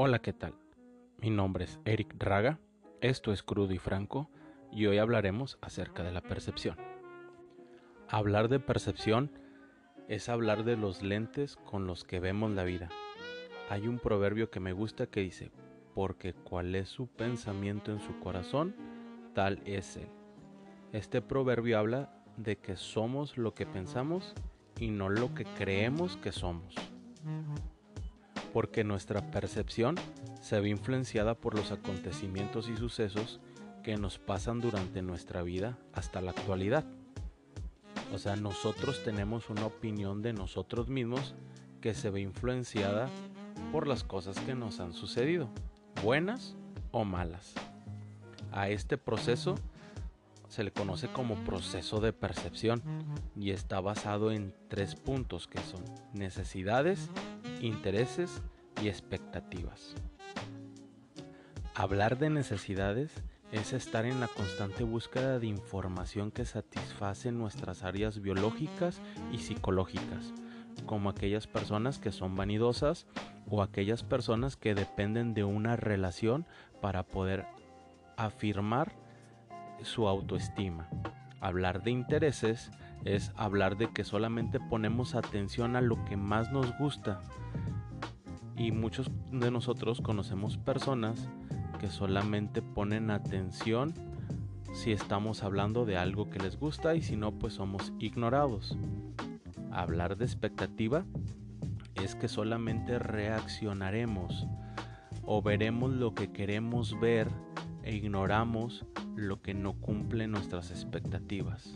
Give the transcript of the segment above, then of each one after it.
Hola, ¿qué tal? Mi nombre es Eric Raga, esto es Crudo y Franco y hoy hablaremos acerca de la percepción. Hablar de percepción es hablar de los lentes con los que vemos la vida. Hay un proverbio que me gusta que dice, porque cual es su pensamiento en su corazón, tal es él. Este proverbio habla de que somos lo que pensamos y no lo que creemos que somos. Porque nuestra percepción se ve influenciada por los acontecimientos y sucesos que nos pasan durante nuestra vida hasta la actualidad. O sea, nosotros tenemos una opinión de nosotros mismos que se ve influenciada por las cosas que nos han sucedido, buenas o malas. A este proceso se le conoce como proceso de percepción y está basado en tres puntos que son necesidades, intereses y expectativas. Hablar de necesidades es estar en la constante búsqueda de información que satisface nuestras áreas biológicas y psicológicas, como aquellas personas que son vanidosas o aquellas personas que dependen de una relación para poder afirmar su autoestima. Hablar de intereses es hablar de que solamente ponemos atención a lo que más nos gusta. Y muchos de nosotros conocemos personas que solamente ponen atención si estamos hablando de algo que les gusta y si no pues somos ignorados. Hablar de expectativa es que solamente reaccionaremos o veremos lo que queremos ver e ignoramos lo que no cumple nuestras expectativas.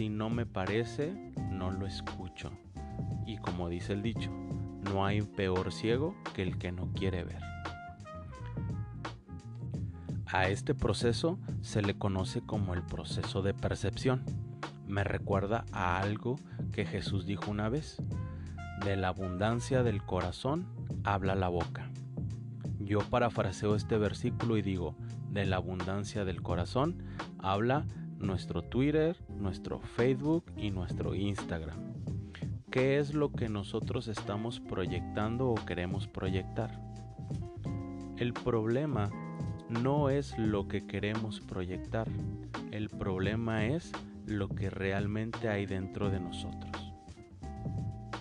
Si no me parece, no lo escucho. Y como dice el dicho, no hay peor ciego que el que no quiere ver. A este proceso se le conoce como el proceso de percepción. Me recuerda a algo que Jesús dijo una vez. De la abundancia del corazón habla la boca. Yo parafraseo este versículo y digo, de la abundancia del corazón habla nuestro Twitter, nuestro Facebook y nuestro Instagram. ¿Qué es lo que nosotros estamos proyectando o queremos proyectar? El problema no es lo que queremos proyectar, el problema es lo que realmente hay dentro de nosotros.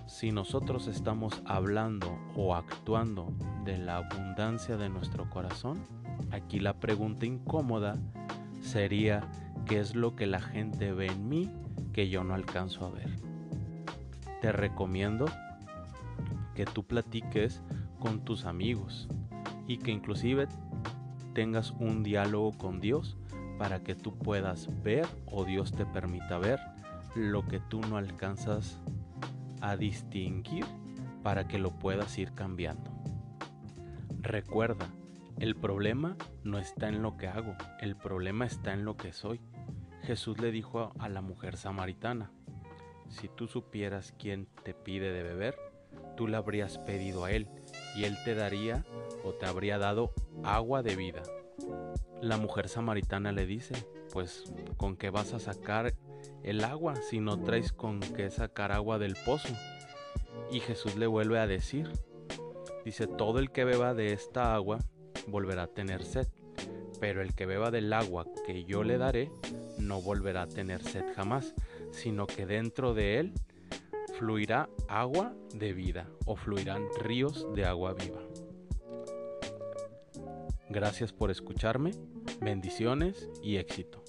Si nosotros estamos hablando o actuando de la abundancia de nuestro corazón, Aquí la pregunta incómoda sería ¿qué es lo que la gente ve en mí que yo no alcanzo a ver? Te recomiendo que tú platiques con tus amigos y que inclusive tengas un diálogo con Dios para que tú puedas ver o Dios te permita ver lo que tú no alcanzas a distinguir para que lo puedas ir cambiando. Recuerda, el problema no está en lo que hago, el problema está en lo que soy. Jesús le dijo a la mujer samaritana, si tú supieras quién te pide de beber, tú le habrías pedido a él y él te daría o te habría dado agua de vida. La mujer samaritana le dice, pues ¿con qué vas a sacar el agua si no traes con qué sacar agua del pozo? Y Jesús le vuelve a decir, dice, todo el que beba de esta agua volverá a tener sed, pero el que beba del agua que yo le daré no volverá a tener sed jamás, sino que dentro de él fluirá agua de vida o fluirán ríos de agua viva. Gracias por escucharme, bendiciones y éxito.